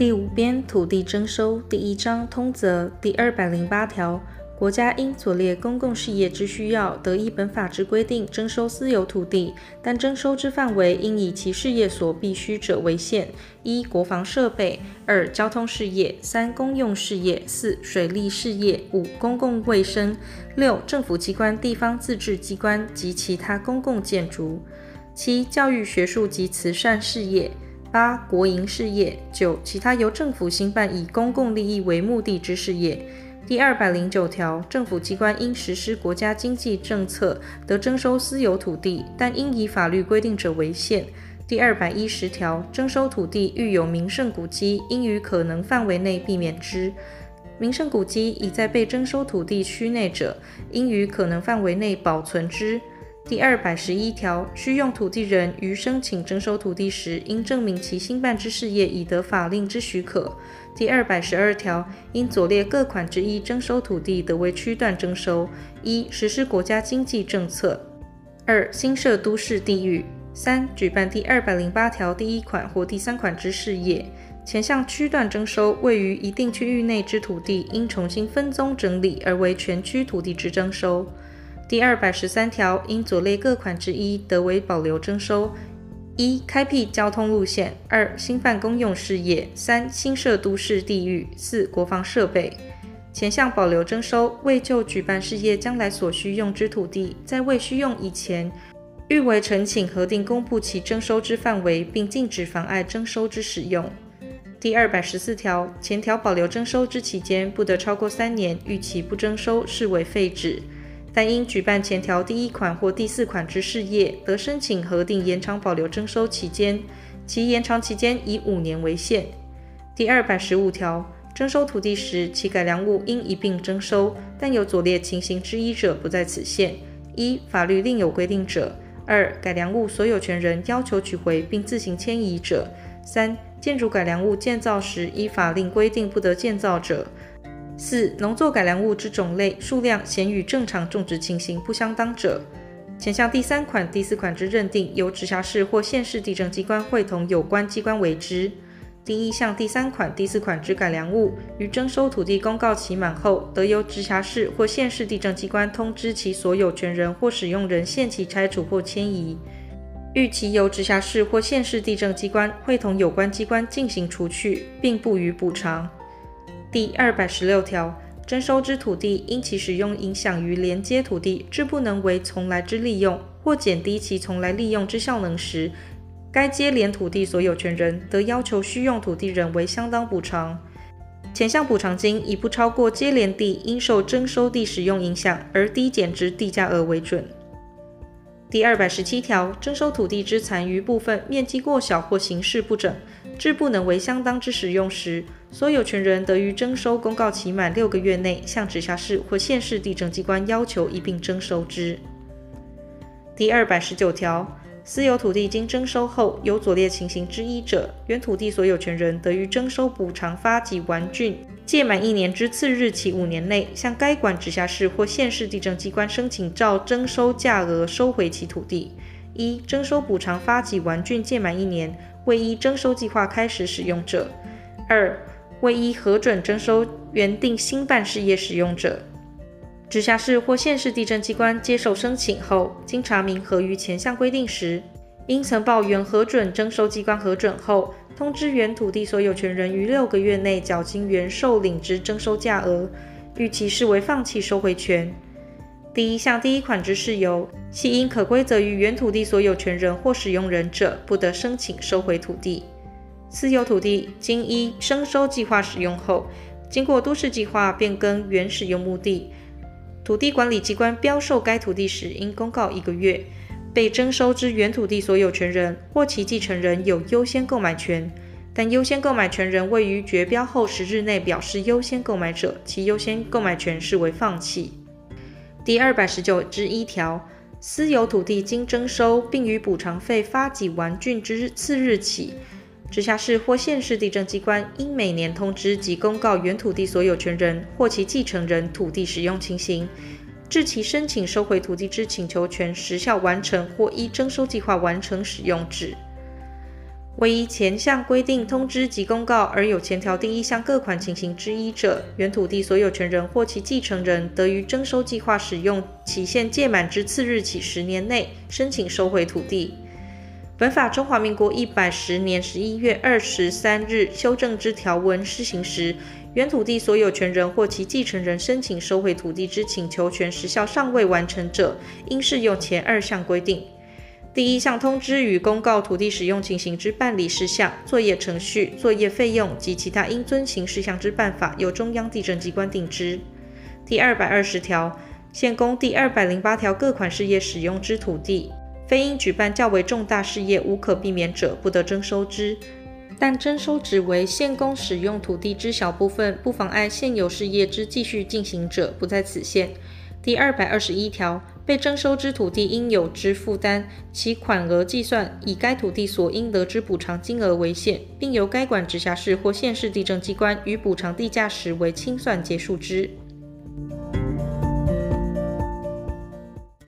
第五编土地征收第一章通则第二百零八条。国家因所列公共事业之需要，得依本法之规定征收私有土地，但征收之范围应以其事业所必需者为限：一、国防设备；二、交通事业；三、公用事业；四、水利事业；五、公共卫生；六、政府机关、地方自治机关及其他公共建筑；七、教育学术及慈善事业；八、国营事业；九、其他由政府兴办以公共利益为目的之事业。第二百零九条，政府机关因实施国家经济政策，得征收私有土地，但应以法律规定者为限。第二百一十条，征收土地遇有名胜古迹，应于可能范围内避免之。名胜古迹已在被征收土地区内者，应于可能范围内保存之。第二百十一条，需用土地人于申请征收土地时，应证明其兴办之事业已得法令之许可。第二百十二条，因左列各款之一征收土地，得为区段征收：一、实施国家经济政策；二、新设都市地域；三、举办第二百零八条第一款或第三款之事业。前项区段征收位于一定区域内之土地，应重新分宗整理而为全区土地之征收。第二百十三条，因左列各款之一，得为保留征收。一、开辟交通路线；二、兴办公用事业；三、新设都市地域；四、国防设备。前项保留征收，为就举办事业将来所需用之土地，在未需用以前，欲为呈请核定公布其征收之范围，并禁止妨碍征收之使用。第二百十四条，前条保留征收之期间，不得超过三年，逾期不征收，视为废止。但因举办前条第一款或第四款之事业，得申请核定延长保留征收期间，其延长期间以五年为限。第二百十五条，征收土地时，其改良物应一并征收，但有左列情形之一者，不在此限：一、法律另有规定者；二、改良物所有权人要求取回并自行迁移者；三、建筑改良物建造时依法令规定不得建造者。四、农作改良物之种类、数量显与正常种植情形不相当者，前项第三款、第四款之认定，由直辖市或县市地政机关会同有关机关为之。第一项第三款、第四款之改良物，于征收土地公告期满后，得由直辖市或县市地政机关通知其所有权人或使用人限期拆除或迁移。逾期由直辖市或县市地政机关会同有关机关进行除去，并不予补偿。第二百十六条，征收之土地，因其使用影响于连接土地，致不能为从来之利用，或减低其从来利用之效能时，该接连土地所有权人得要求需用土地人为相当补偿。前项补偿金以不超过接连地因受征收地使用影响而低减之地价额为准。第二百十七条，征收土地之残余部分面积过小或形式不整，致不能为相当之使用时，所有权人得于征收公告期满六个月内，向直辖市或县市地政机关要求一并征收之。第二百十九条，私有土地经征收后有左列情形之一者，原土地所有权人得于征收补偿发给完竣届满一年之次日起五年内，向该管直辖市或县市地政机关申请照征收价额收回其土地。一、征收补偿发给完竣届满一年，未依征收计划开始使用者；二、未依核准征收原定兴办事业使用者，直辖市或县市地政机关接受申请后，经查明合于前项规定时，应曾报原核准征收机关核准后，通知原土地所有权人于六个月内缴清原受领之征收价额，逾期视为放弃收回权。第一项第一款之事由，系因可归责于原土地所有权人或使用人者，不得申请收回土地。私有土地经依征收计划使用后，经过都市计划变更原使用目的，土地管理机关标售该土地时，应公告一个月。被征收之原土地所有权人或其继承人有优先购买权，但优先购买权人位于决标后十日内表示优先购买者，其优先购买权视为放弃。第二百十九之一条，私有土地经征收并于补偿费发给完竣之次日起。直辖市或县市地政机关应每年通知及公告原土地所有权人或其继承人土地使用情形，至其申请收回土地之请求权时效完成或依征收计划完成使用止。为依前项规定通知及公告而有前条第一项各款情形之一者，原土地所有权人或其继承人得于征收计划使用期限届满之次日起十年内申请收回土地。本法中华民国一百十年十一月二十三日修正之条文施行时，原土地所有权人或其继承人申请收回土地之请求权时效尚未完成者，应适用前二项规定。第一项通知与公告土地使用情形之办理事项、作业程序、作业费用及其他应遵行事项之办法，由中央地震机关定之。第二百二十条，现公第二百零八条各款事业使用之土地。非因举办较为重大事业无可避免者，不得征收之。但征收只为现公使用土地之小部分，不妨碍现有事业之继续进行者，不在此限。第二百二十一条，被征收之土地应有之负担，其款额计算以该土地所应得之补偿金额为限，并由该管直辖市或县市地政机关于补偿地价时为清算结束之。